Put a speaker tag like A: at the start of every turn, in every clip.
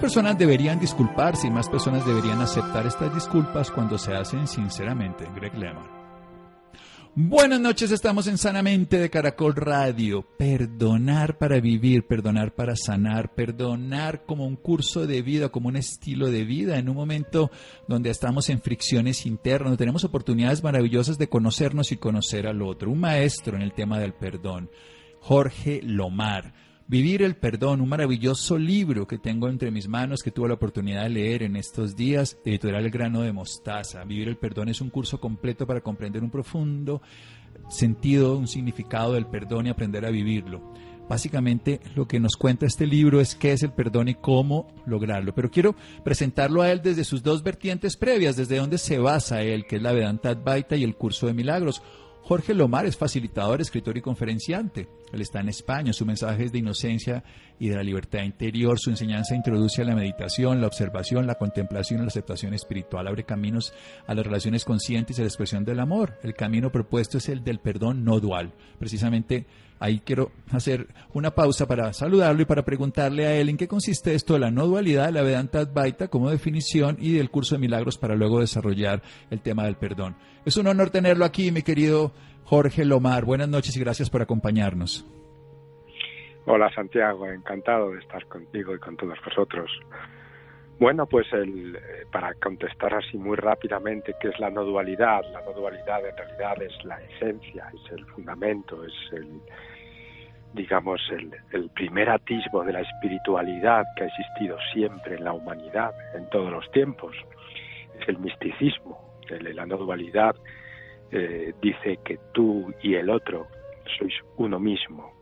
A: Personas deberían disculparse y más personas deberían aceptar estas disculpas cuando se hacen sinceramente. Greg Lehman. Buenas noches, estamos en Sanamente de Caracol Radio. Perdonar para vivir, perdonar para sanar, perdonar como un curso de vida, como un estilo de vida, en un momento donde estamos en fricciones internas, tenemos oportunidades maravillosas de conocernos y conocer al otro. Un maestro en el tema del perdón, Jorge Lomar Vivir el Perdón, un maravilloso libro que tengo entre mis manos que tuve la oportunidad de leer en estos días, editorial El Grano de Mostaza. Vivir el Perdón es un curso completo para comprender un profundo sentido, un significado del perdón y aprender a vivirlo. Básicamente lo que nos cuenta este libro es qué es el perdón y cómo lograrlo. Pero quiero presentarlo a él desde sus dos vertientes previas, desde donde se basa él, que es la Vedanta Advaita y el curso de milagros. Jorge Lomar es facilitador, escritor y conferenciante. Él está en España, su mensaje es de inocencia y de la libertad interior, su enseñanza introduce a la meditación, la observación, la contemplación y la aceptación espiritual, abre caminos a las relaciones conscientes y a la expresión del amor. El camino propuesto es el del perdón no dual. Precisamente ahí quiero hacer una pausa para saludarlo y para preguntarle a él en qué consiste esto de la no dualidad de la Vedanta Advaita como definición y del curso de milagros para luego desarrollar el tema del perdón. Es un honor tenerlo aquí, mi querido Jorge Lomar. Buenas noches y gracias por acompañarnos.
B: Hola Santiago, encantado de estar contigo y con todos vosotros. Bueno, pues el, eh, para contestar así muy rápidamente, ¿qué es la no dualidad? La no dualidad en realidad es la esencia, es el fundamento, es el, digamos, el, el primer atisbo de la espiritualidad que ha existido siempre en la humanidad, en todos los tiempos. Es el misticismo, la no dualidad eh, dice que tú y el otro sois uno mismo,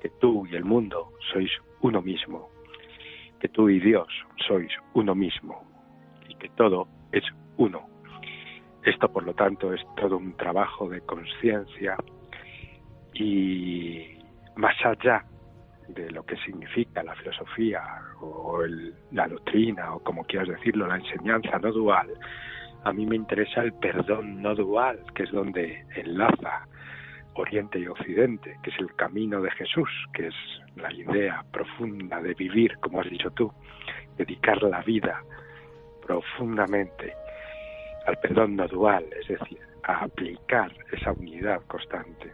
B: que tú y el mundo sois uno mismo, que tú y Dios sois uno mismo y que todo es uno. Esto, por lo tanto, es todo un trabajo de conciencia y más allá de lo que significa la filosofía o la doctrina o como quieras decirlo, la enseñanza no dual, a mí me interesa el perdón no dual, que es donde enlaza Oriente y Occidente, que es el camino de Jesús, que es la idea profunda de vivir, como has dicho tú, dedicar la vida profundamente al perdón no dual, es decir, a aplicar esa unidad constante,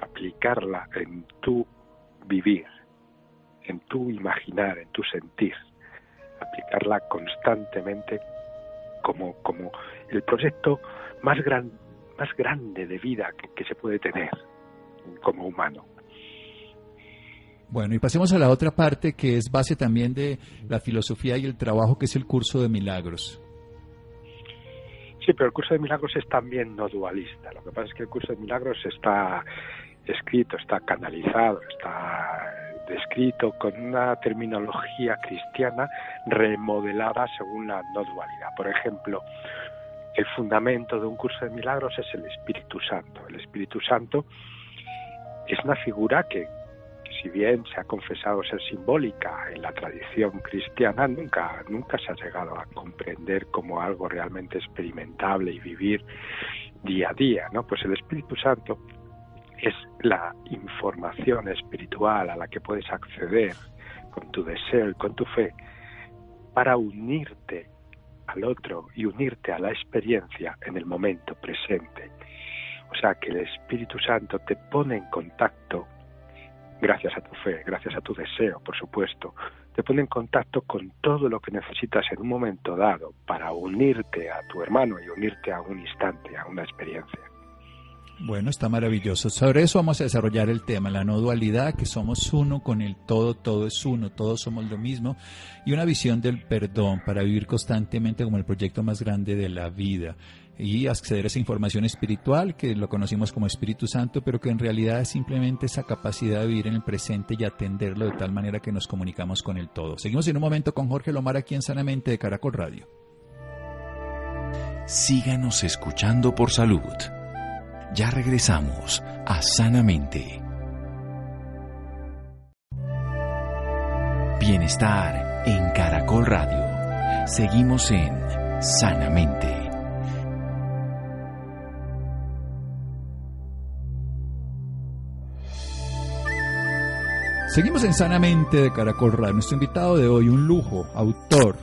B: aplicarla en tu vivir, en tu imaginar, en tu sentir, aplicarla constantemente como, como el proyecto más, gran, más grande de vida que, se puede tener como humano.
A: Bueno, y pasemos a la otra parte que es base también de la filosofía y el trabajo, que es el curso de milagros.
B: Sí, pero el curso de milagros es también no dualista. Lo que pasa es que el curso de milagros está escrito, está canalizado, está descrito con una terminología cristiana remodelada según la no dualidad. Por ejemplo, el fundamento de un curso de milagros es el Espíritu Santo. El Espíritu Santo es una figura que, si bien se ha confesado ser simbólica en la tradición cristiana, nunca, nunca se ha llegado a comprender como algo realmente experimentable y vivir día a día. ¿no? Pues el Espíritu Santo es la información espiritual a la que puedes acceder con tu deseo y con tu fe para unirte al otro y unirte a la experiencia en el momento presente. O sea que el Espíritu Santo te pone en contacto, gracias a tu fe, gracias a tu deseo, por supuesto, te pone en contacto con todo lo que necesitas en un momento dado para unirte a tu hermano y unirte a un instante, a una experiencia.
A: Bueno, está maravilloso. Sobre eso vamos a desarrollar el tema, la no dualidad, que somos uno con el todo, todo es uno, todos somos lo mismo, y una visión del perdón para vivir constantemente como el proyecto más grande de la vida. y acceder a esa información espiritual que lo conocimos como Espíritu Santo, pero que en realidad es simplemente esa capacidad de vivir en el presente y atenderlo de tal manera que nos comunicamos con el todo. Seguimos en un momento con Jorge Lomar aquí en Sanamente de Caracol Radio.
C: Síganos escuchando por salud. Ya regresamos a Sanamente. Bienestar en Caracol Radio. Seguimos en Sanamente.
A: Seguimos en Sanamente de Caracol Radio. Nuestro invitado de hoy, un lujo, autor,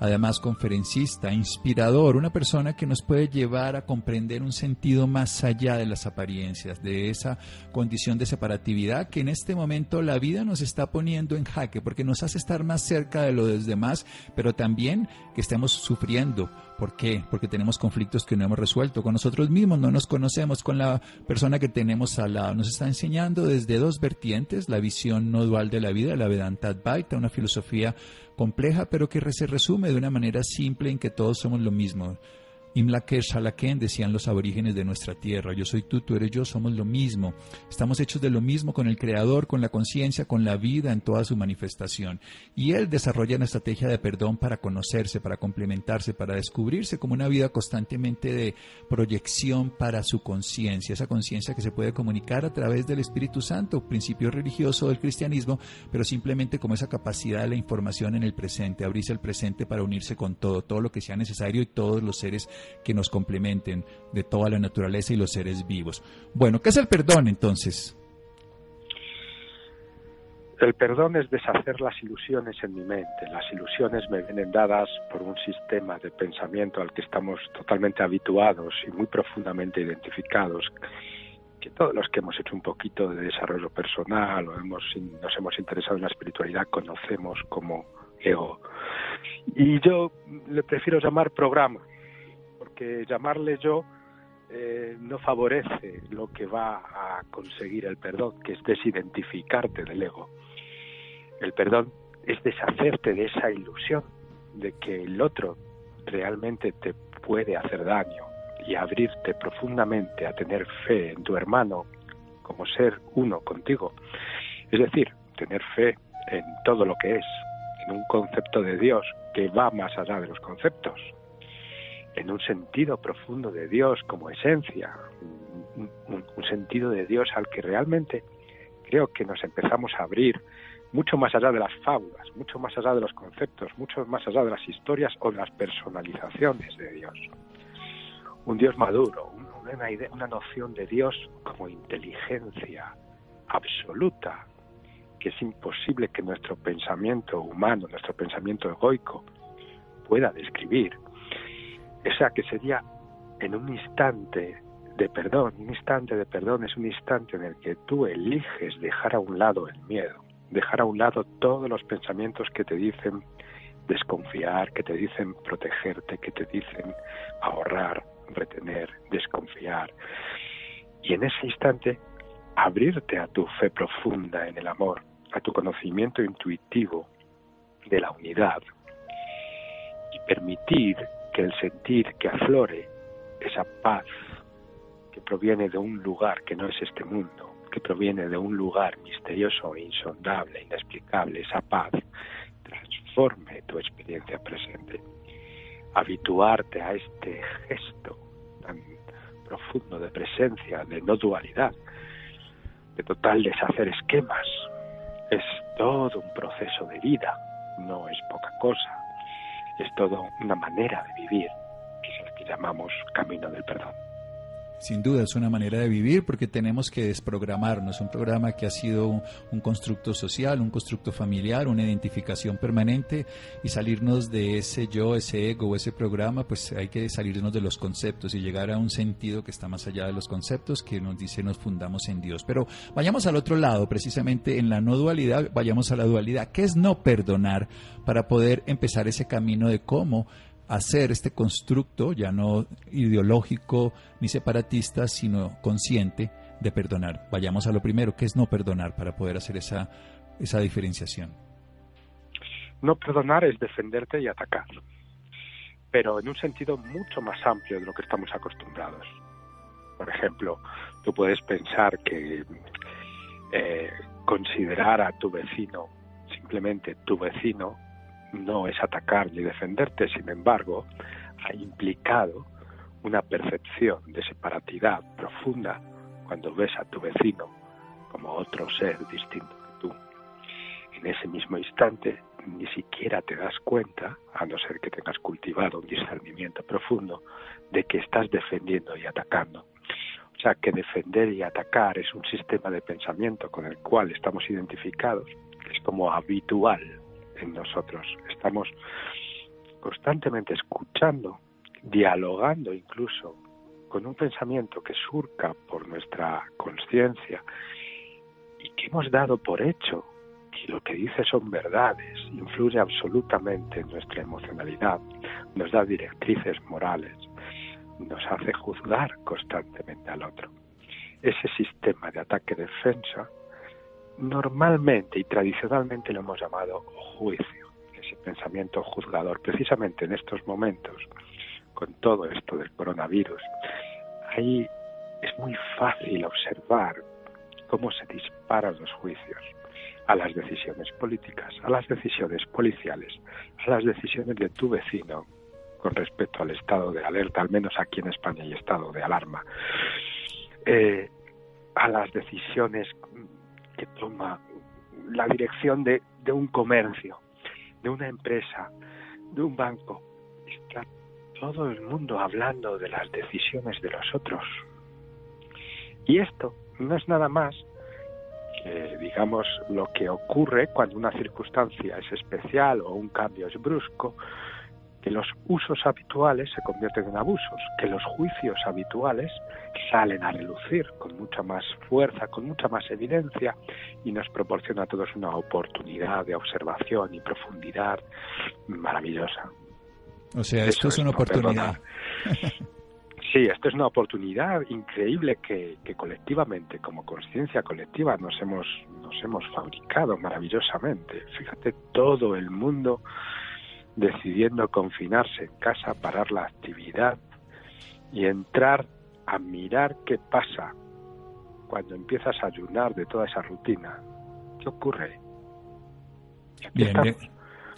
A: además conferencista, inspirador, una persona que nos puede llevar a comprender un sentido más allá de las apariencias, de esa condición de separatividad que en este momento la vida nos está poniendo en jaque, porque nos hace estar más cerca de lo de los demás, pero también que estemos sufriendo. ¿Por qué? Porque tenemos conflictos que no hemos resuelto con nosotros mismos, no nos conocemos con la persona que tenemos al lado. Nos está enseñando desde dos vertientes, la visión no dual de la vida, la Vedanta Advaita, una filosofía compleja, pero que se resume de una manera simple en que todos somos lo mismo. Imlaker Shalaken decían los aborígenes de nuestra tierra, yo soy tú, tú eres yo, somos lo mismo. Estamos hechos de lo mismo con el Creador, con la conciencia, con la vida en toda su manifestación. Y Él desarrolla una estrategia de perdón para conocerse, para complementarse, para descubrirse como una vida constantemente de proyección para su conciencia, esa conciencia que se puede comunicar a través del Espíritu Santo, principio religioso del cristianismo, pero simplemente como esa capacidad de la información en el presente, abrirse el presente para unirse con todo, todo lo que sea necesario y todos los seres que nos complementen de toda la naturaleza y los seres vivos. Bueno, ¿qué es el perdón entonces?
B: El perdón es deshacer las ilusiones en mi mente. Las ilusiones me vienen dadas por un sistema de pensamiento al que estamos totalmente habituados y muy profundamente identificados, que todos los que hemos hecho un poquito de desarrollo personal o hemos, nos hemos interesado en la espiritualidad conocemos como ego. Y yo le prefiero llamar programa, que llamarle yo eh, no favorece lo que va a conseguir el perdón, que es desidentificarte del ego. El perdón es deshacerte de esa ilusión de que el otro realmente te puede hacer daño y abrirte profundamente a tener fe en tu hermano como ser uno contigo. Es decir, tener fe en todo lo que es, en un concepto de Dios que va más allá de los conceptos, en un sentido profundo de Dios como esencia, un, sentido de Dios al que realmente creo que nos empezamos a abrir mucho más allá de las fábulas, mucho más allá de los conceptos, mucho más allá de las historias o de las personalizaciones de Dios. Un Dios maduro, una, idea, una noción de Dios como inteligencia absoluta, que es imposible que nuestro pensamiento humano, nuestro pensamiento egoico, pueda describir esa que sería en un instante de perdón. Un instante de perdón es un instante en el que tú eliges dejar a un lado el miedo, dejar a un lado todos los pensamientos que te dicen desconfiar, que te dicen protegerte, que te dicen ahorrar, retener, desconfiar. Y en ese instante abrirte a tu fe profunda en el amor, a tu conocimiento intuitivo de la unidad y permitir que el sentir que aflore esa paz que proviene de un lugar que no es este mundo, que proviene de un lugar misterioso, insondable, inexplicable, esa paz transforme tu experiencia presente. Habituarte a este gesto tan profundo de presencia, de no dualidad, de total deshacer esquemas, es todo un proceso de vida, no es poca cosa es todo una manera de vivir, que es la que llamamos camino del perdón.
A: Sin duda, es una manera de vivir porque tenemos que desprogramarnos. Un programa que ha sido un, constructo social, un constructo familiar, una identificación permanente y salirnos de ese yo, ese ego, ese programa, pues hay que salirnos de los conceptos y llegar a un sentido que está más allá de los conceptos que nos dice nos fundamos en Dios. Pero vayamos al otro lado, precisamente en la no dualidad, vayamos a la dualidad. ¿Qué es no perdonar para poder empezar ese camino de cómo hacer este constructo, ya no ideológico ni separatista, sino consciente de perdonar. Vayamos a lo primero, que es no perdonar, para poder hacer esa, esa diferenciación.
B: No perdonar es defenderte y atacar. pero en un sentido mucho más amplio de lo que estamos acostumbrados. Por ejemplo, tú puedes pensar que eh, considerar a tu vecino simplemente tu vecino no es atacar ni defenderte, sin embargo, ha implicado una percepción de separatidad profunda cuando ves a tu vecino como otro ser distinto que tú. En ese mismo instante ni siquiera te das cuenta, a no ser que tengas cultivado un discernimiento profundo, de que estás defendiendo y atacando. O sea, que defender y atacar es un sistema de pensamiento con el cual estamos identificados, es como habitual en nosotros. Estamos constantemente escuchando, dialogando incluso con un pensamiento que surca por nuestra conciencia y que hemos dado por hecho y lo que dice son verdades, influye absolutamente en nuestra emocionalidad, nos da directrices morales, nos hace juzgar constantemente al otro. Ese sistema de ataque-defensa normalmente y tradicionalmente lo hemos llamado juicio, ese pensamiento juzgador. Precisamente en estos momentos, con todo esto del coronavirus, ahí es muy fácil observar cómo se disparan los juicios a las decisiones políticas, a las decisiones policiales, a las decisiones de tu vecino con respecto al estado de alerta, al menos aquí en España hay estado de alarma, eh, a las decisiones que toma la dirección de, un comercio, de una empresa, de un banco. Está todo el mundo hablando de las decisiones de los otros. Y esto no es nada más digamos, lo que ocurre cuando una circunstancia es especial o un cambio es brusco, que los usos habituales se convierten en abusos, que los juicios habituales salen a relucir con mucha más fuerza, con mucha más evidencia y nos proporciona a todos una oportunidad de observación y profundidad maravillosa.
A: O sea, esto es una oportunidad.
B: Sí, esto es una oportunidad increíble que, colectivamente, como conciencia colectiva, nos hemos, nos hemos fabricado maravillosamente. Fíjate, todo el mundo decidiendo confinarse en casa, parar la actividad y entrar a mirar qué pasa cuando empiezas a ayunar de toda esa rutina. ¿Qué ocurre?
A: Bien,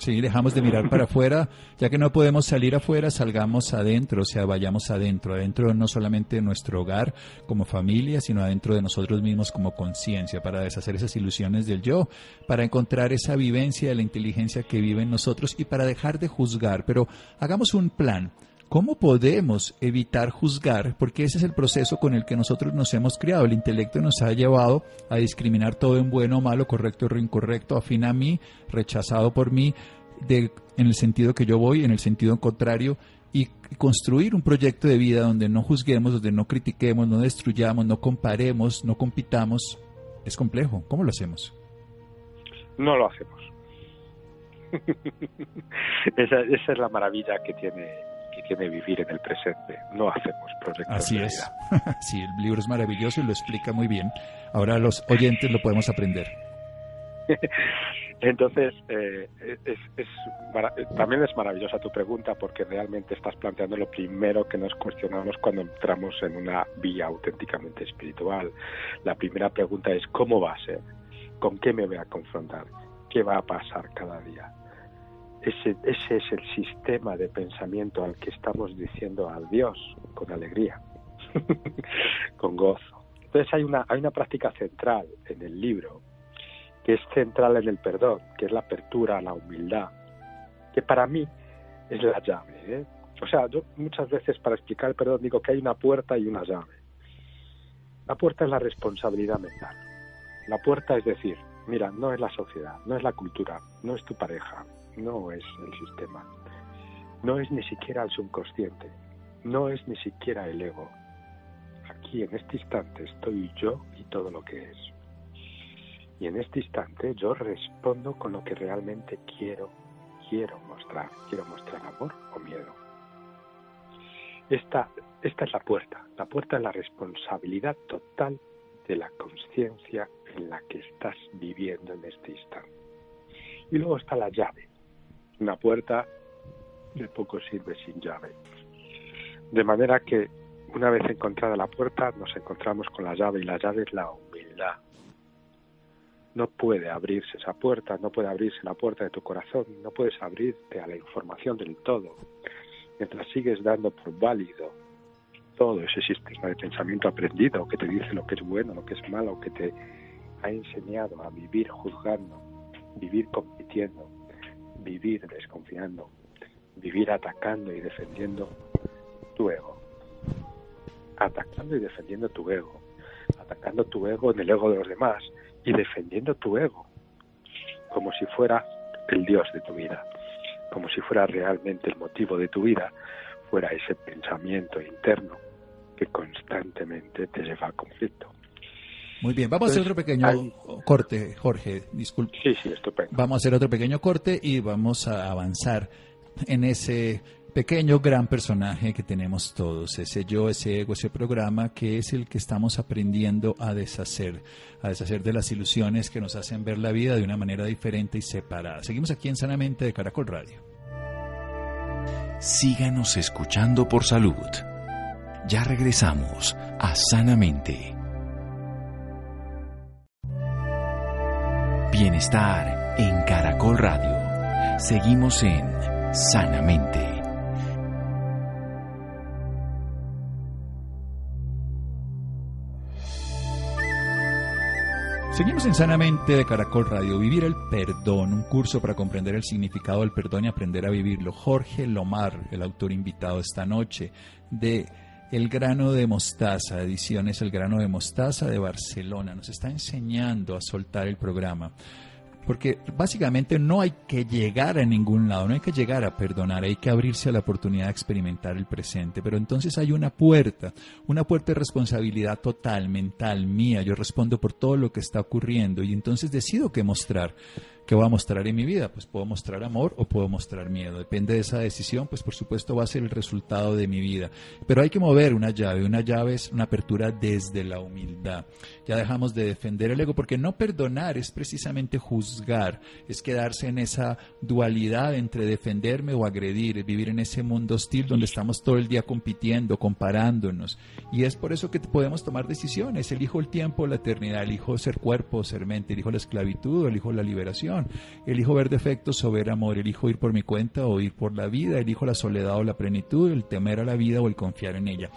A: Sí, dejamos de mirar para afuera, ya que no podemos salir afuera, salgamos adentro, o sea, vayamos adentro, adentro no solamente de nuestro hogar como familia, sino adentro de nosotros mismos como conciencia, para deshacer esas ilusiones del yo, para encontrar esa vivencia de la inteligencia que vive en nosotros y para dejar de juzgar. Pero hagamos un plan. ¿Cómo podemos evitar juzgar? Porque ese es el proceso con el que nosotros nos hemos criado. El intelecto nos ha llevado a discriminar todo en bueno o malo, correcto o incorrecto, afín a mí, rechazado por mí, de, en el sentido que yo voy, en el sentido contrario, y construir un proyecto de vida donde no juzguemos, donde no critiquemos, no destruyamos, no comparemos, no compitamos, es complejo. ¿Cómo lo hacemos?
B: No lo hacemos. esa, esa es la maravilla que tiene tiene vivir en el presente. No hacemos proyectos.
A: Así es. sí, el libro es maravilloso y lo explica muy bien. Ahora los oyentes lo podemos aprender.
B: Entonces, eh, es, también es maravillosa tu pregunta porque realmente estás planteando lo primero que nos cuestionamos cuando entramos en una vía auténticamente espiritual. La primera pregunta es, ¿cómo va a ser? ¿Con qué me voy a confrontar? ¿Qué va a pasar cada día? Ese, ese es el sistema de pensamiento al que estamos diciendo adiós con alegría, con gozo. Entonces hay una, hay una práctica central en el libro que es central en el perdón, que es la apertura a la humildad, que para mí es la llave. ¿eh? O sea, yo muchas veces para explicar el perdón digo que hay una puerta y una llave. La puerta es la responsabilidad mental. La puerta es decir, mira, no es la sociedad, no es la cultura, no es tu pareja, no es el sistema, no es ni siquiera el subconsciente, no es ni siquiera el ego. Aquí en este instante estoy yo y todo lo que es. Y en este instante yo respondo con lo que realmente quiero, quiero mostrar. Quiero mostrar amor o miedo. Esta, esta es la puerta. La puerta es la responsabilidad total de la conciencia en la que estás viviendo en este instante. Y luego está la llave una puerta de poco sirve sin llave. De manera que una vez encontrada la puerta nos encontramos con la llave y la llave es la humildad. No puede abrirse esa puerta, no puede abrirse la puerta de tu corazón, no puedes abrirte a la información del todo. Mientras sigues dando por válido todo ese sistema de pensamiento aprendido que te dice lo que es bueno, lo que es malo, que te ha enseñado a vivir juzgando, vivir compitiendo, vivir desconfiando, vivir atacando y defendiendo tu ego. Atacando y defendiendo tu ego. Atacando tu ego en el ego de los demás y defendiendo tu ego como si fuera el Dios de tu vida, como si fuera realmente el motivo de tu vida, fuera ese pensamiento interno que constantemente te lleva al conflicto.
A: Muy bien, vamos a hacer otro pequeño corte, Jorge, disculpe.
B: Sí, sí, estupendo.
A: Vamos a hacer otro pequeño corte y vamos a avanzar en ese pequeño gran personaje que tenemos todos, ese yo, ese ego, ese programa que es el que estamos aprendiendo a deshacer, a deshacer de las ilusiones que nos hacen ver la vida de una manera diferente y separada. Seguimos aquí en Sanamente de Caracol Radio.
C: Síganos escuchando por salud. Ya regresamos a Sanamente. Bienestar en Caracol Radio. Seguimos en Sanamente.
A: Seguimos en Sanamente de Caracol Radio. Vivir el perdón, un curso para comprender el significado del perdón y aprender a vivirlo. Jorge Lomar, el autor invitado esta noche de El grano de mostaza, ediciones El grano de mostaza de Barcelona. Nos está enseñando a soltar el programa. Porque básicamente no hay que llegar a ningún lado, no hay que llegar a perdonar, hay que abrirse a la oportunidad de experimentar el presente. Pero entonces hay una puerta, una puerta de responsabilidad total, mental, mía. Yo respondo por todo lo que está ocurriendo y entonces decido qué mostrar. ¿Qué voy a mostrar en mi vida? Pues puedo mostrar amor o puedo mostrar miedo. Depende de esa decisión, pues por supuesto va a ser el resultado de mi vida. Pero hay que mover una llave. Una llave es una apertura desde la humildad. Ya dejamos de defender el ego porque no perdonar es precisamente juzgar, es quedarse en esa dualidad entre defenderme o agredir, vivir en ese mundo hostil donde estamos todo el día compitiendo, comparándonos. Y es por eso que podemos tomar decisiones. Elijo el tiempo, la eternidad, elijo ser cuerpo, ser mente, elijo la esclavitud, elijo la liberación Elijo ver defectos o ver amor, elijo ir por mi cuenta o ir por la vida, elijo la soledad o la plenitud, el temer a la vida o el confiar en ella.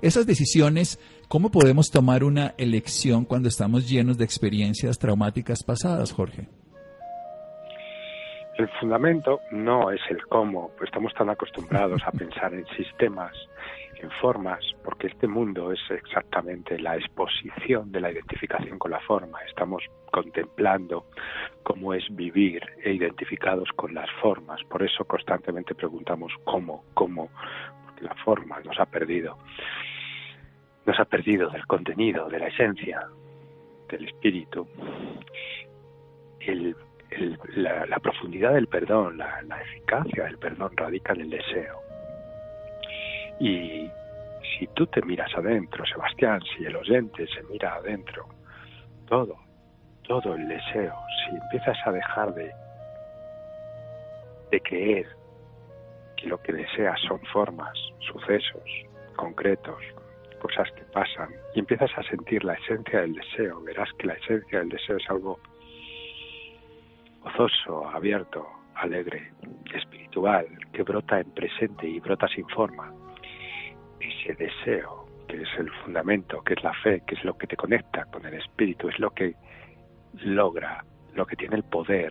A: Esas decisiones, ¿cómo podemos tomar una elección cuando estamos llenos de experiencias traumáticas pasadas, Jorge?
B: El fundamento no es el cómo, pues estamos tan acostumbrados a pensar en sistemas en formas, porque este mundo es exactamente la exposición de la identificación con la forma. Estamos contemplando cómo es vivir e identificados con las formas. Por eso constantemente preguntamos cómo, cómo, porque la forma nos ha perdido. Nos ha perdido del contenido, de la esencia, del espíritu. la, profundidad del perdón, la eficacia del perdón radica en el deseo y si tú te miras adentro, Sebastián, si el oyente se mira adentro, todo, todo el deseo, si empiezas a dejar de, de creer que lo que deseas son formas, sucesos concretos, cosas que pasan, y empiezas a sentir la esencia del deseo, verás que la esencia del deseo es algo gozoso, abierto, alegre, espiritual, que brota en presente y brota sin forma ese deseo, que es el fundamento, que es la fe, que es lo que te conecta con el espíritu, es lo que logra, lo que tiene el poder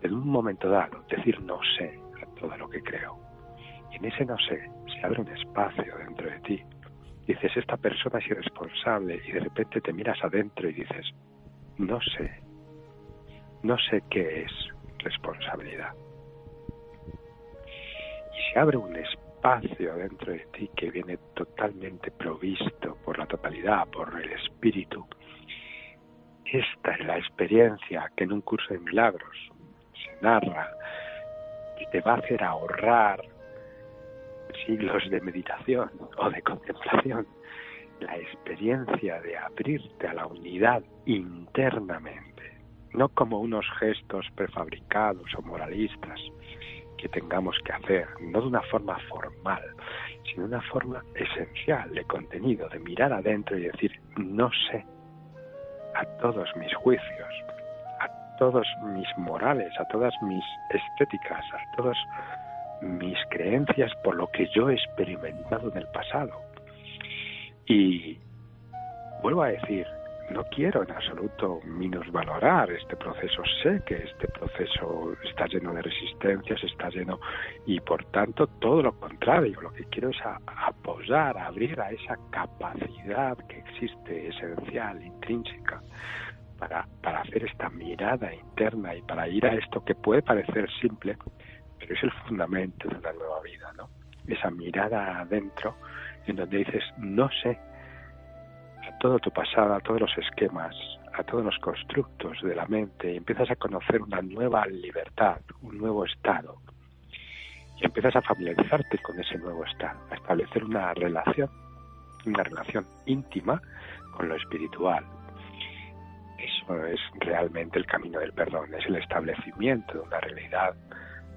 B: de en un momento dado decir no sé a todo lo que creo. Y en ese no sé se abre un espacio dentro de ti. Dices, esta persona es irresponsable y de repente te miras adentro y dices, no sé, no sé qué es responsabilidad. Y se abre un espacio espacio dentro de ti que viene totalmente provisto por la totalidad, por el espíritu. Esta es la experiencia que en un curso de milagros se narra y te va a hacer ahorrar siglos de meditación o de contemplación. La experiencia de abrirte a la unidad internamente, no como unos gestos prefabricados o moralistas, que tengamos que hacer, no de una forma formal, sino de una forma esencial de contenido, de mirar adentro y decir, no sé, a todos mis juicios, a todos mis morales, a todas mis estéticas, a todas mis creencias por lo que yo he experimentado en el pasado. Y vuelvo a decir, no quiero en absoluto minusvalorar este proceso. Sé que este proceso está lleno de resistencias, está lleno y por tanto todo lo contrario. Lo que quiero es apoyar, abrir a esa capacidad que existe esencial, intrínseca, para, para hacer esta mirada interna y para ir a esto que puede parecer simple, pero es el fundamento de una nueva vida, ¿no? Esa mirada adentro en donde dices, no sé todo tu pasado, a todos los esquemas, a todos los constructos de la mente y empiezas a conocer una nueva libertad, un nuevo estado. Y empiezas a familiarizarte con ese nuevo estado, a establecer una relación, una relación íntima con lo espiritual. Eso es realmente el camino del perdón, es el establecimiento de una realidad,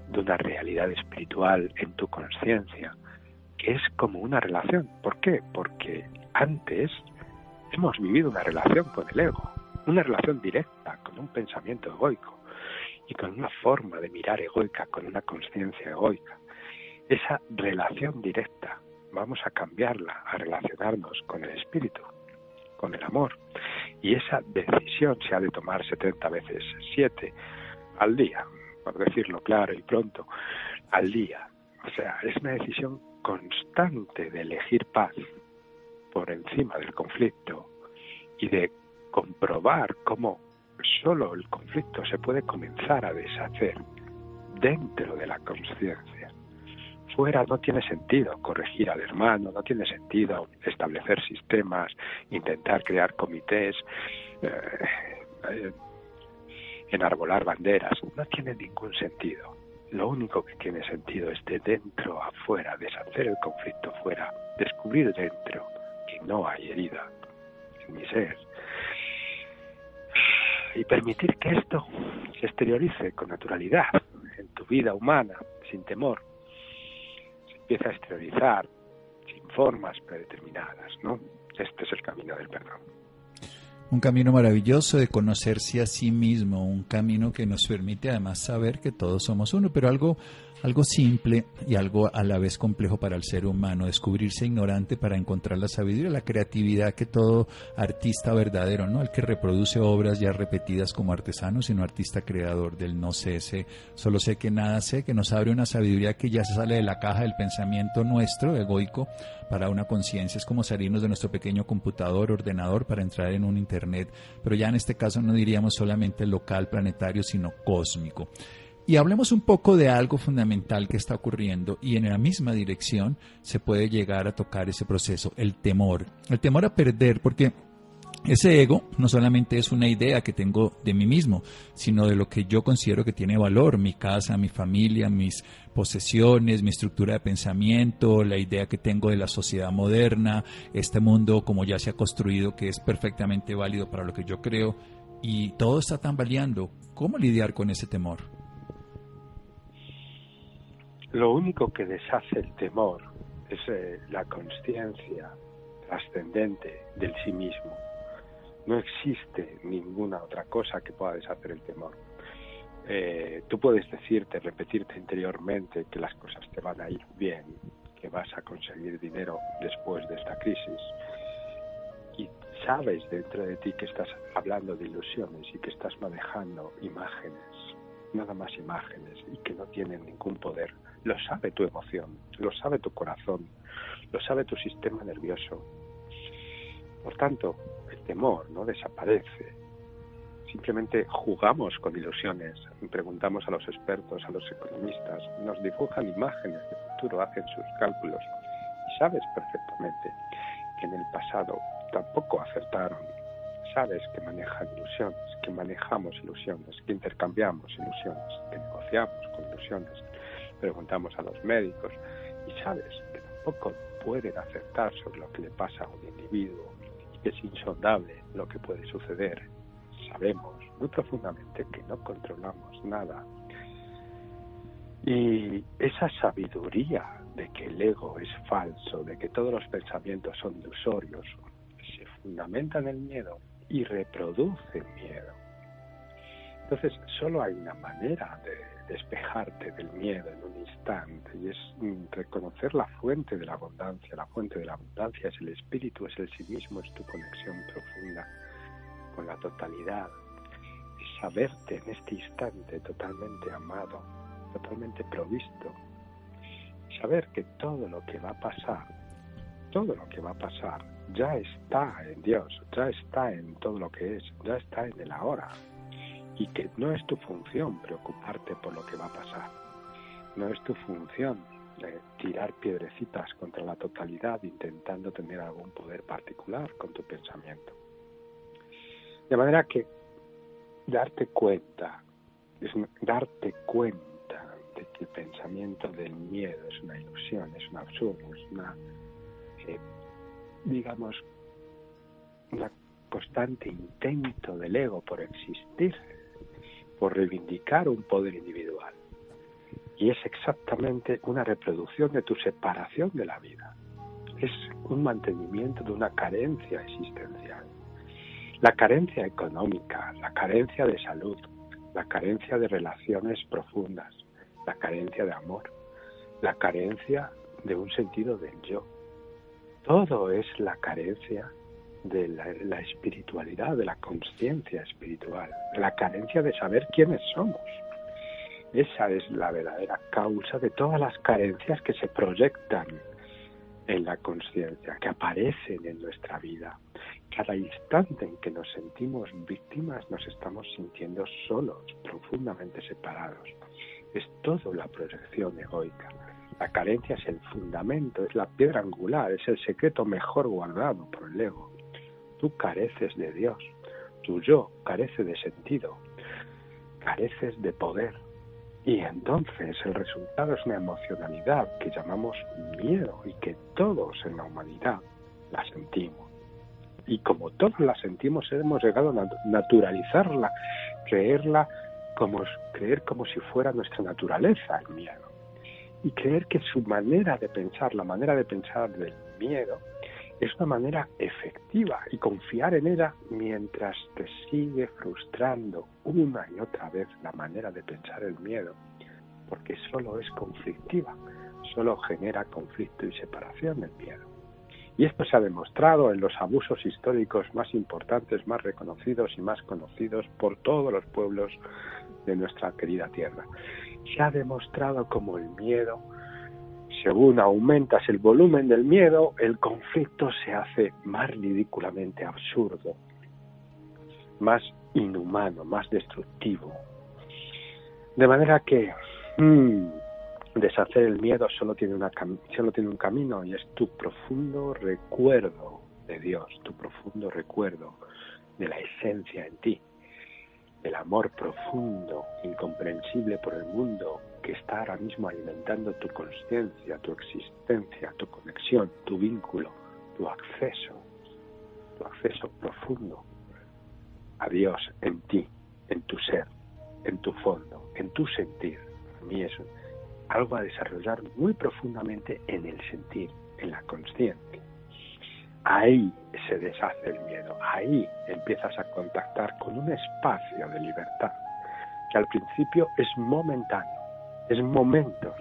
B: de una realidad espiritual en tu conciencia, que es como una relación. ¿Por qué? Porque antes hemos vivido una relación con el ego, una relación directa con un pensamiento egoico y con una forma de mirar egoica, con una conciencia egoica. Esa relación directa vamos a cambiarla, a relacionarnos con el espíritu, con el amor. Y esa decisión se ha de tomar 70 veces 7 al día, por decirlo claro y pronto, al día. O sea, es una decisión constante de elegir paz, por encima del conflicto y de comprobar cómo solo el conflicto se puede comenzar a deshacer dentro de la conciencia. Fuera no tiene sentido corregir al hermano, no tiene sentido establecer sistemas, intentar crear comités, eh, enarbolar banderas, no tiene ningún sentido. Lo único que tiene sentido es de dentro a afuera, deshacer el conflicto fuera, descubrir dentro no hay herida en mi ser. Y permitir que esto se exteriorice con naturalidad en tu vida humana, sin temor. Se empieza a exteriorizar sin formas predeterminadas, ¿no? Este es el camino del perdón.
A: Un camino maravilloso de conocerse a sí mismo, un camino que nos permite además saber que todos somos uno, pero algo algo simple y algo a la vez complejo para el ser humano, descubrirse ignorante para encontrar la sabiduría, la creatividad que todo artista verdadero, no el que reproduce obras ya repetidas como artesano, sino artista creador del no sé, sé, solo sé que nada sé, que nos abre una sabiduría que ya se sale de la caja del pensamiento nuestro, egoico, para una conciencia. Es como salirnos de nuestro pequeño computador, ordenador, para entrar en un Internet, pero ya en este caso no diríamos solamente local, planetario, sino cósmico. Y hablemos un poco de algo fundamental que está ocurriendo y en la misma dirección se puede llegar a tocar ese proceso, el temor. El temor a perder, porque ese ego no solamente es una idea que tengo de mí mismo, sino de lo que yo considero que tiene valor, mi casa, mi familia, mis posesiones, mi estructura de pensamiento, la idea que tengo de la sociedad moderna, este mundo como ya se ha construido que es perfectamente válido para lo que yo creo y todo está tambaleando. ¿Cómo lidiar con ese temor?
B: Lo único que deshace el temor es eh, la conciencia trascendente del sí mismo. No existe ninguna otra cosa que pueda deshacer el temor. Eh, tú puedes decirte, repetirte interiormente que las cosas te van a ir bien, que vas a conseguir dinero después de esta crisis. Y sabes dentro de ti que estás hablando de ilusiones y que estás manejando imágenes, nada más imágenes, y que no tienen ningún poder lo sabe tu emoción, lo sabe tu corazón, lo sabe tu sistema nervioso. Por tanto, el temor no desaparece. Simplemente jugamos con ilusiones, preguntamos a los expertos, a los economistas, nos dibujan imágenes de futuro, hacen sus cálculos y sabes perfectamente que en el pasado tampoco acertaron. Sabes que manejan ilusiones, que manejamos ilusiones, que intercambiamos ilusiones, que negociamos con ilusiones, preguntamos a los médicos y sabes que tampoco pueden acertar sobre lo que le pasa a un individuo y que es insondable lo que puede suceder. Sabemos muy profundamente que no controlamos nada. Y esa sabiduría de que el ego es falso, de que todos los pensamientos son ilusorios, se fundamenta en el miedo y reproduce miedo. Entonces, solo hay una manera de despejarte del miedo en un instante y es reconocer la fuente de la abundancia. La fuente de la abundancia es el espíritu, es el sí mismo, es tu conexión profunda con la totalidad. Es saberte en este instante totalmente amado, totalmente provisto. Saber que todo lo que va a pasar, todo lo que va a pasar, ya está en Dios, ya está en todo lo que es, ya está en el ahora. Y que no es tu función preocuparte por lo que va a pasar. No es tu función eh, tirar piedrecitas contra la totalidad intentando tener algún poder particular con tu pensamiento. De manera que darte cuenta, es darte cuenta de que el pensamiento del miedo es una ilusión, es un absurdo, es una eh, digamos, un constante intento del ego por existir, por reivindicar un poder individual. Y es exactamente una reproducción de tu separación de la vida. Es un mantenimiento de una carencia existencial. La carencia económica, la carencia de salud, la carencia de relaciones profundas, la carencia de amor, la carencia de un sentido del yo, todo es la carencia de la, espiritualidad, de la conciencia espiritual, de la carencia de saber quiénes somos. Esa es la verdadera causa de todas las carencias que se proyectan en la conciencia, que aparecen en nuestra vida. Cada instante en que nos sentimos víctimas nos estamos sintiendo solos, profundamente separados. Es todo la proyección egoica. La carencia es el fundamento, es la piedra angular, es el secreto mejor guardado por el ego. Tú careces de Dios, tu yo carece de sentido, careces de poder. Y entonces el resultado es una emocionalidad que llamamos miedo y que todos en la humanidad la sentimos. Y como todos la sentimos, hemos llegado a naturalizarla, creerla como, creer como si fuera nuestra naturaleza el miedo y creer que su manera de pensar, la manera de pensar del miedo, es una manera efectiva y confiar en ella mientras te sigue frustrando una y otra vez la manera de pensar el miedo, porque solo es conflictiva, solo genera conflicto y separación el miedo. Y esto se ha demostrado en los abusos históricos más importantes, más reconocidos y más conocidos por todos los pueblos de nuestra querida tierra se ha demostrado como el miedo, según aumentas el volumen del miedo, el conflicto se hace más ridículamente absurdo, más inhumano, más destructivo. De manera que mm, deshacer el miedo solo tiene, una, solo tiene un camino y es tu profundo recuerdo de Dios, tu profundo recuerdo de la esencia en ti el amor profundo, incomprensible por el mundo, que está ahora mismo alimentando tu conciencia, tu existencia, tu conexión, tu vínculo, tu acceso, tu acceso profundo a Dios en ti, en tu ser, en tu fondo, en tu sentir. A mí es algo a desarrollar muy profundamente en el sentir, en la conciencia ahí se deshace el miedo, ahí empiezas a contactar con un espacio de libertad que al principio es momentáneo, es momentos,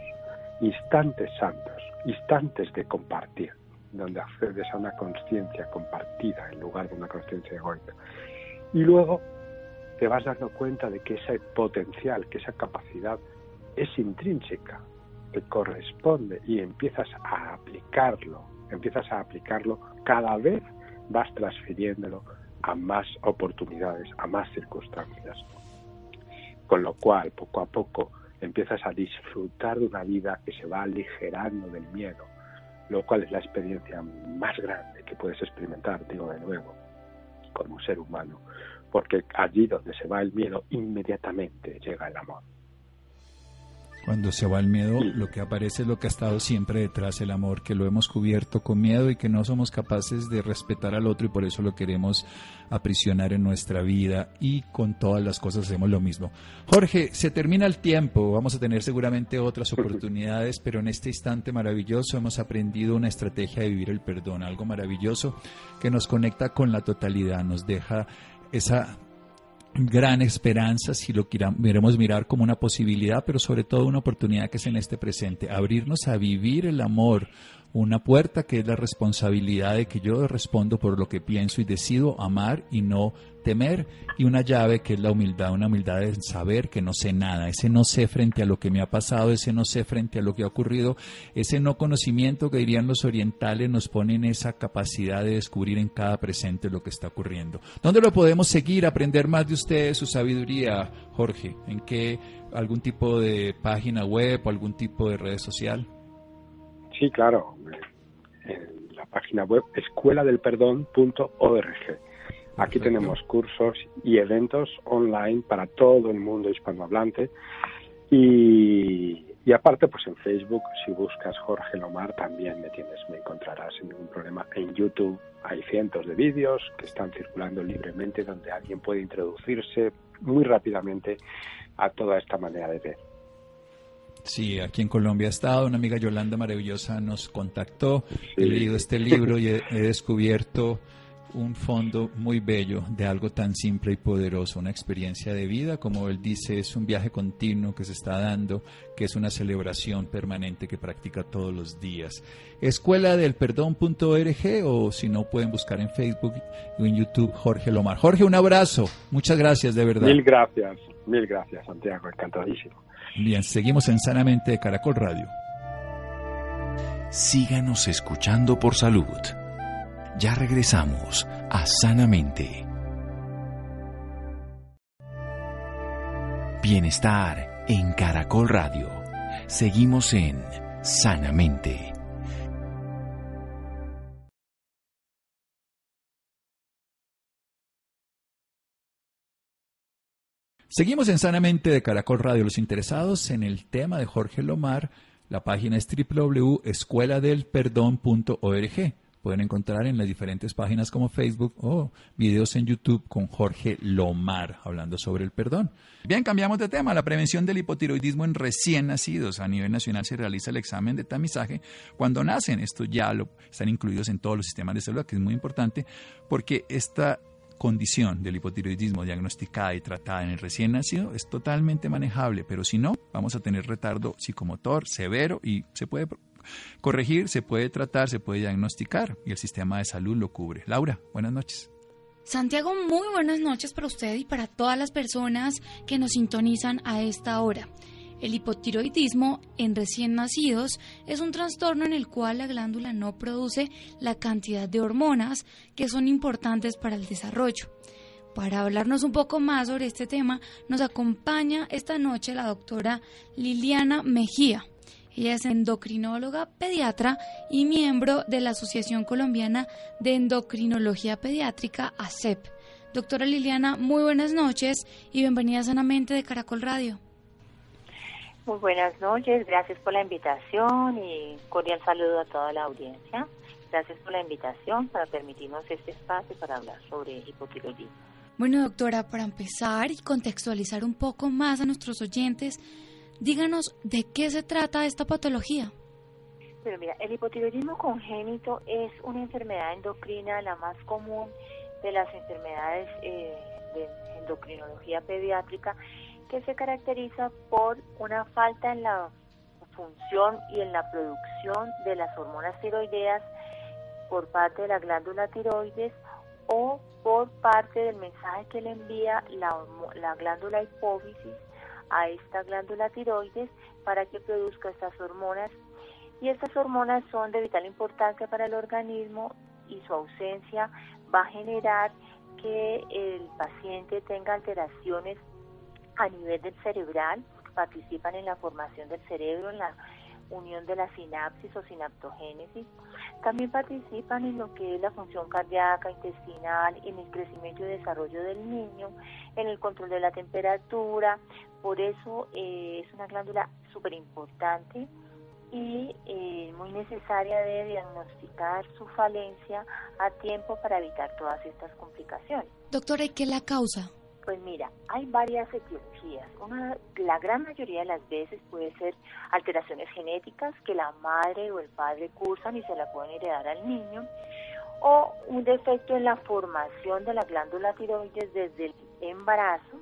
B: instantes santos, instantes de compartir, donde accedes a una conciencia compartida en lugar de una conciencia egoica. Y luego te vas dando cuenta de que ese potencial, que esa capacidad es intrínseca, te corresponde y empiezas a aplicarlo empiezas a aplicarlo, cada vez vas transfiriéndolo a más oportunidades, a más circunstancias. Con lo cual, poco a poco, empiezas a disfrutar de una vida que se va aligerando del miedo, lo cual es la experiencia más grande que puedes experimentar, digo de nuevo, como ser humano, porque allí donde se va el miedo, inmediatamente llega el amor.
A: Cuando se va el miedo, lo que aparece es lo que ha estado siempre detrás, el amor, que lo hemos cubierto con miedo y que no somos capaces de respetar al otro y por eso lo queremos aprisionar en nuestra vida y con todas las cosas hacemos lo mismo. Jorge, se termina el tiempo, vamos a tener seguramente otras oportunidades, pero en este instante maravilloso hemos aprendido una estrategia de vivir el perdón, algo maravilloso que nos conecta con la totalidad, nos deja esa gran esperanza si lo queremos mirar como una posibilidad, pero sobre todo una oportunidad que es en este presente, abrirnos a vivir el amor, una puerta que es la responsabilidad de que yo respondo por lo que pienso y decido amar y no temer y una llave que es la humildad, una humildad de saber que no sé nada, ese no sé frente a lo que me ha pasado, ese no sé frente a lo que ha ocurrido, ese no conocimiento que dirían los orientales nos pone en esa capacidad de descubrir en cada presente lo que está ocurriendo. ¿Dónde lo podemos seguir, aprender más de ustedes, su sabiduría, Jorge? ¿En qué algún tipo de página web o algún tipo de red social?
B: Sí, claro. La página web escueladelperdón.org. Aquí tenemos cursos y eventos online para todo el mundo hispanohablante. Y, y, aparte, pues en Facebook, si buscas Jorge Lomar, también me tienes, me encontrarás sin ningún problema. En YouTube hay cientos de vídeos que están circulando libremente donde alguien puede introducirse muy rápidamente a toda esta manera de ver.
A: Sí, aquí en Colombia ha estado, una amiga Yolanda maravillosa nos contactó, he leído este libro y he, descubierto un fondo muy bello de algo tan simple y poderoso, una experiencia de vida, como él dice, es un viaje continuo que se está dando, que es una celebración permanente que practica todos los días. Escuela del perdón.org o si no pueden buscar en Facebook o en YouTube Jorge Lomar. Jorge, un abrazo, muchas gracias de verdad.
B: Mil gracias, mil gracias Santiago, encantadísimo.
A: Bien, seguimos en Sanamente de Caracol Radio.
C: Síganos escuchando por salud. Ya regresamos a Sanamente. Bienestar en Caracol Radio. Seguimos en Sanamente.
A: Seguimos en Sanamente de Caracol Radio. Los interesados en el tema de Jorge Lomar, la página es www.escueladelperdón.org. Pueden encontrar en las diferentes páginas como Facebook o videos en YouTube con Jorge Lomar hablando sobre el perdón. Bien, cambiamos de tema. La prevención del hipotiroidismo en recién nacidos. A nivel nacional se realiza el examen de tamizaje cuando nacen. Esto ya lo, están incluidos en todos los sistemas de salud, que es muy importante porque esta condición del hipotiroidismo diagnosticada y tratada en el recién nacido es totalmente manejable, pero si no, vamos a tener retardo psicomotor severo y se puede corregir, se puede tratar, se puede diagnosticar y el sistema de salud lo cubre. Laura, buenas noches.
D: Santiago, muy buenas noches para usted y para todas las personas que nos sintonizan a esta hora. El hipotiroidismo en recién nacidos es un trastorno en el cual la glándula no produce la cantidad de hormonas que son importantes para el desarrollo. Para hablarnos un poco más sobre este tema, nos acompaña esta noche la doctora Liliana Mejía. Ella es endocrinóloga pediatra y miembro de la Asociación Colombiana de Endocrinología Pediátrica, ACEP. Doctora Liliana, muy buenas noches y bienvenida sanamente de Caracol Radio.
E: Muy buenas noches, gracias por la invitación y cordial saludo a toda la audiencia. Gracias por la invitación para permitirnos este espacio para hablar sobre hipotiroidismo.
D: Bueno, doctora, para empezar y contextualizar un poco más a nuestros oyentes, díganos de qué se trata esta patología.
E: El hipotiroidismo congénito es una enfermedad endocrina la más común de las enfermedades eh, de endocrinología pediátrica que se caracteriza por una falta en la función y en la producción de las hormonas tiroideas por parte de la glándula tiroides o por parte del mensaje que le envía la, la glándula hipófisis a esta glándula tiroides para que produzca estas hormonas. Y estas hormonas son de vital importancia para el organismo y su ausencia va a generar que el paciente tenga alteraciones a nivel del cerebral, participan en la formación del cerebro, en la unión de la sinapsis o sinaptogénesis. También participan en lo que es la función cardíaca, intestinal, en el crecimiento y desarrollo del niño, en el control de la temperatura. Por eso eh, es una glándula súper importante y eh, muy necesaria de diagnosticar su falencia a tiempo para evitar todas estas complicaciones.
D: Doctora, ¿y qué la causa?
E: Pues mira, hay varias etiologías. Una, la gran mayoría de las veces puede ser alteraciones genéticas que la madre o el padre cursan y se la pueden heredar al niño, o un defecto en la formación de la glándula tiroides desde el embarazo,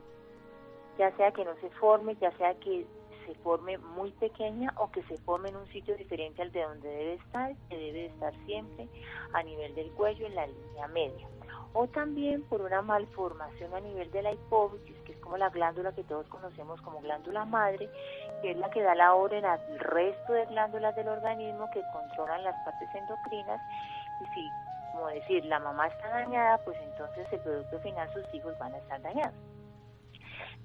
E: ya sea que no se forme, ya sea que se forme muy pequeña o que se forme en un sitio diferente al de donde debe estar, que debe estar siempre a nivel del cuello en la línea media o también por una malformación a nivel de la hipófisis, que es como la glándula que todos conocemos como glándula madre, que es la que da la orden al resto de glándulas del organismo que controlan las partes endocrinas y si, como decir, la mamá está dañada, pues entonces el producto final sus hijos van a estar dañados.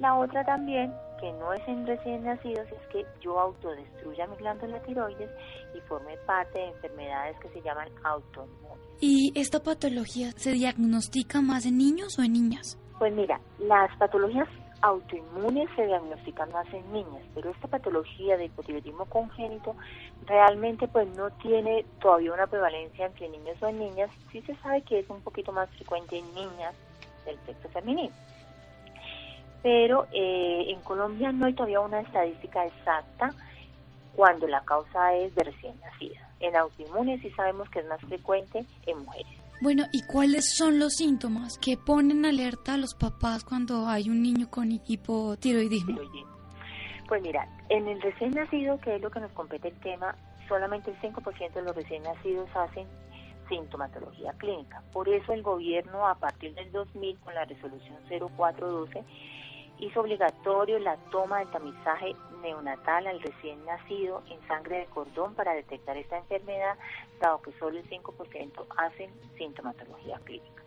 E: La otra también, que no es en recién nacidos, es que yo autodestruya mi glándula tiroides y forme parte de enfermedades que se llaman autoinmunes.
D: ¿Y esta patología se diagnostica más en niños o en niñas?
E: Pues mira, las patologías autoinmunes se diagnostican más en niñas, pero esta patología de hipotiroidismo congénito realmente pues no tiene todavía una prevalencia entre niños o en niñas. Sí se sabe que es un poquito más frecuente en niñas del sexo femenino pero eh, en Colombia no hay todavía una estadística exacta cuando la causa es de recién nacida. En autoinmunes sí sabemos que es más frecuente en mujeres.
D: Bueno, ¿y cuáles son los síntomas que ponen alerta a los papás cuando hay un niño con hipotiroidismo?
E: Pues mira, en el recién nacido, que es lo que nos compete el tema, solamente el 5% de los recién nacidos hacen sintomatología clínica. Por eso el gobierno, a partir del 2000, con la resolución 0412, hizo obligatorio la toma del tamizaje neonatal al recién nacido en sangre de cordón para detectar esta enfermedad, dado que solo el 5% hacen sintomatología clínica.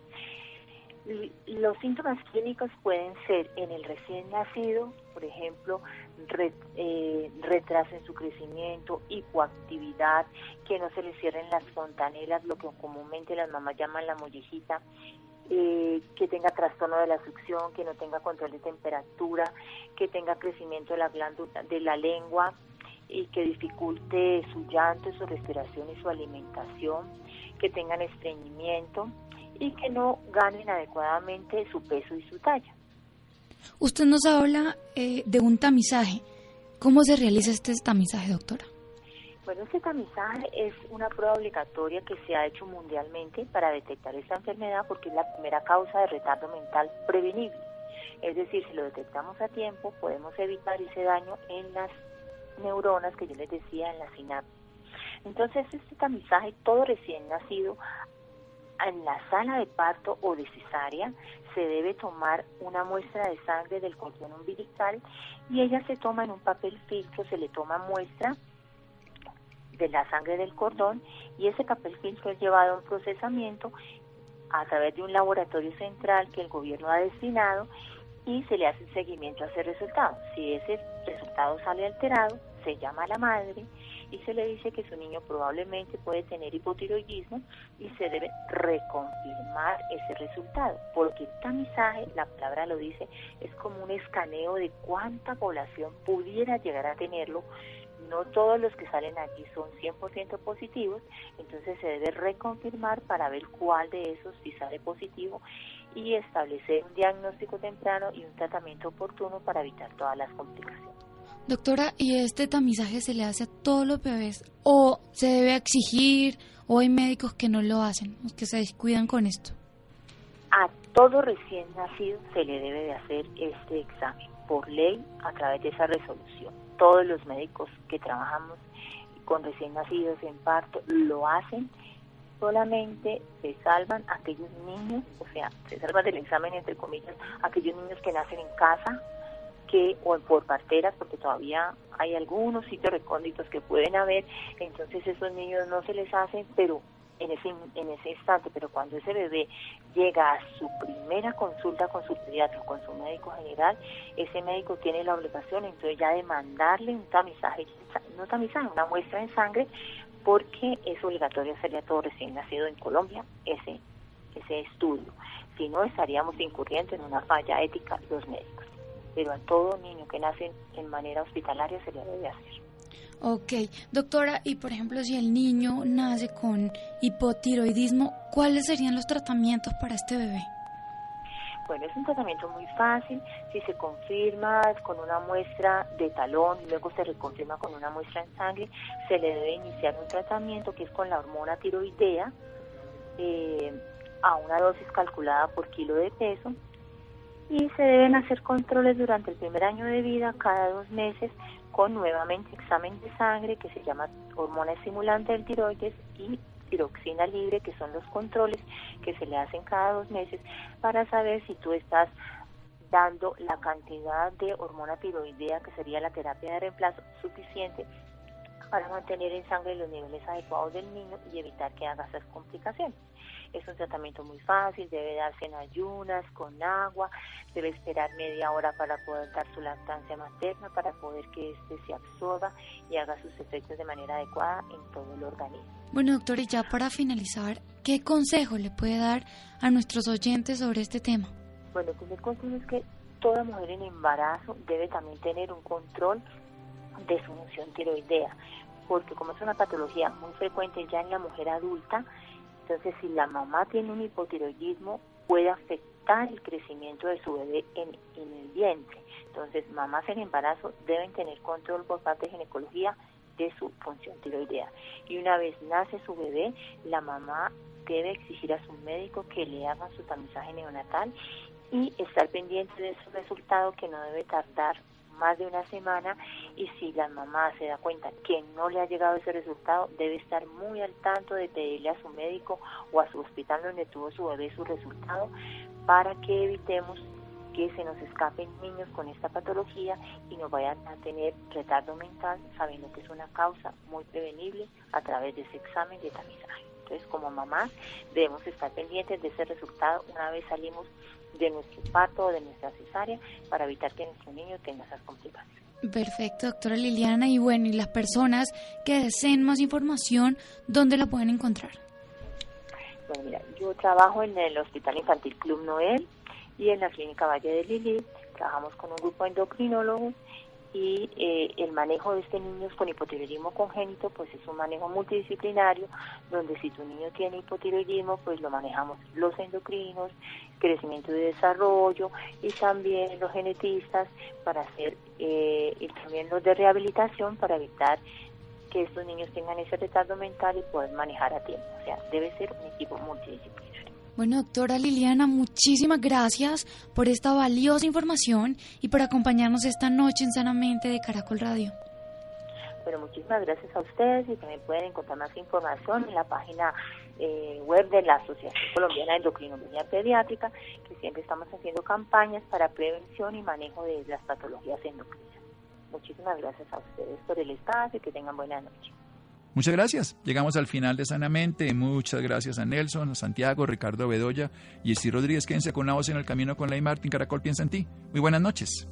E: Los síntomas clínicos pueden ser en el recién nacido, por ejemplo, eh, retraso en su crecimiento, hipoactividad, que no se le cierren las fontanelas, lo que comúnmente las mamás llaman la mollejita, eh, que tenga trastorno de la succión, que no tenga control de temperatura, que tenga crecimiento de la glándula de la lengua y que dificulte su llanto, su respiración y su alimentación, que tengan estreñimiento y que no ganen adecuadamente su peso y su talla.
D: Usted nos habla eh, de un tamizaje. ¿Cómo se realiza este tamizaje, doctora?
E: Bueno, este tamizaje es una prueba obligatoria que se ha hecho mundialmente para detectar esta enfermedad porque es la primera causa de retardo mental prevenible. Es decir, si lo detectamos a tiempo, podemos evitar ese daño en las neuronas que yo les decía en la sinapsis. Entonces, este tamizaje, todo recién nacido, en la sala de parto o de cesárea, se debe tomar una muestra de sangre del cordón umbilical y ella se toma en un papel filtro, se le toma muestra de la sangre del cordón y ese papel filtro es llevado a un procesamiento a través de un laboratorio central que el gobierno ha destinado y se le hace seguimiento a ese resultado. Si ese resultado sale alterado, se llama a la madre y se le dice que su niño probablemente puede tener hipotiroidismo y se debe reconfirmar ese resultado, porque el tamizaje, la palabra lo dice, es como un escaneo de cuánta población pudiera llegar a tenerlo no todos los que salen aquí son 100% positivos, entonces se debe reconfirmar para ver cuál de esos sí sale positivo y establecer un diagnóstico temprano y un tratamiento oportuno para evitar todas las complicaciones.
D: Doctora, ¿y este tamizaje se le hace a todos los bebés o se debe exigir o hay médicos que no lo hacen, que se descuidan con esto?
E: A todo recién nacido se le debe de hacer este examen por ley a través de esa resolución todos los médicos que trabajamos con recién nacidos en parto lo hacen, solamente se salvan aquellos niños, o sea, se salvan del examen entre comillas, aquellos niños que nacen en casa, que o por parteras, porque todavía hay algunos sitios recónditos que pueden haber, entonces esos niños no se les hacen, pero en ese, en ese instante, pero cuando ese bebé llega a su primera consulta con su pediatra con su médico general, ese médico tiene la obligación entonces ya de mandarle un tamizaje, no tamizaje, una muestra en sangre, porque es obligatorio hacerle a todo recién nacido en Colombia ese, ese estudio. Si no, estaríamos incurriendo en una falla ética los médicos. pero a todo niño que nace en manera hospitalaria se le debe hacer.
D: Ok, doctora, y por ejemplo, si el niño nace con hipotiroidismo, ¿cuáles serían los tratamientos para este bebé?
E: Bueno, es un tratamiento muy fácil. Si se confirma con una muestra de talón y luego se reconfirma con una muestra en sangre, se le debe iniciar un tratamiento que es con la hormona tiroidea eh, a una dosis calculada por kilo de peso. Y se deben hacer controles durante el primer año de vida, cada dos meses, con nuevamente examen de sangre que se llama hormona estimulante del tiroides y tiroxina libre, que son los controles que se le hacen cada dos meses para saber si tú estás dando la cantidad de hormona tiroidea, que sería la terapia de reemplazo, suficiente para mantener en sangre los niveles adecuados del niño y evitar que haga esas complicaciones. Es un tratamiento muy fácil, debe darse en ayunas, con agua, debe esperar media hora para poder dar su lactancia materna, para poder que éste se absorba y haga sus efectos de manera adecuada en todo el organismo.
D: Bueno, doctor, y ya para finalizar, ¿qué consejo le puede dar a nuestros oyentes sobre este tema?
E: Bueno, el primer consejo es que toda mujer en embarazo debe también tener un control de su función tiroidea, porque como es una patología muy frecuente ya en la mujer adulta, entonces si la mamá tiene un hipotiroidismo puede afectar el crecimiento de su bebé en, el vientre. Entonces mamás en embarazo deben tener control por parte de ginecología de su función tiroidea. Y una vez nace su bebé, la mamá debe exigir a su médico que le hagan su tamizaje neonatal y estar pendiente de su resultado que no debe tardar más de una semana y si la mamá se da cuenta que no le ha llegado ese resultado, debe estar muy al tanto de pedirle a su médico o a su hospital donde tuvo su bebé su resultado para que evitemos que se nos escapen niños con esta patología y no vayan a tener retardo mental, sabiendo que es una causa muy prevenible a través de ese examen de tamizaje. Entonces, como mamá, debemos estar pendientes de ese resultado una vez salimos de nuestro parto o de nuestra cesárea para evitar que nuestro niño tenga esas complicaciones.
D: Perfecto, doctora Liliana. Y bueno, y las personas que deseen más información, ¿dónde la pueden encontrar?
E: Bueno, mira, yo trabajo en el Hospital Infantil Club Noel y en la Clínica Valle de Lili. Trabajamos con un grupo de endocrinólogos y eh, el manejo de este niño con hipotiroidismo congénito pues es un manejo multidisciplinario donde si tu niño tiene hipotiroidismo pues lo manejamos los endocrinos, crecimiento y desarrollo y también los genetistas para hacer eh, y también los de rehabilitación para evitar que estos niños tengan ese retardo mental y poder manejar a tiempo. O sea, debe ser un equipo multidisciplinario.
D: Bueno, doctora Liliana, muchísimas gracias por esta valiosa información y por acompañarnos esta noche en Sanamente de Caracol Radio.
E: Bueno, muchísimas gracias a ustedes y también pueden encontrar más información en la página eh, web de la Asociación Colombiana de Endocrinología Pediátrica, que siempre estamos haciendo campañas para prevención y manejo de las patologías endocrinas. Muchísimas gracias a ustedes por el espacio y que tengan buena noche.
A: Muchas gracias. Llegamos al final de Sanamente. Muchas gracias a Nelson, a Santiago, Ricardo Bedoya y Esti Rodríguez. Quédense con una voz en el camino con Ley Martín. Caracol piensa en ti. Muy buenas noches.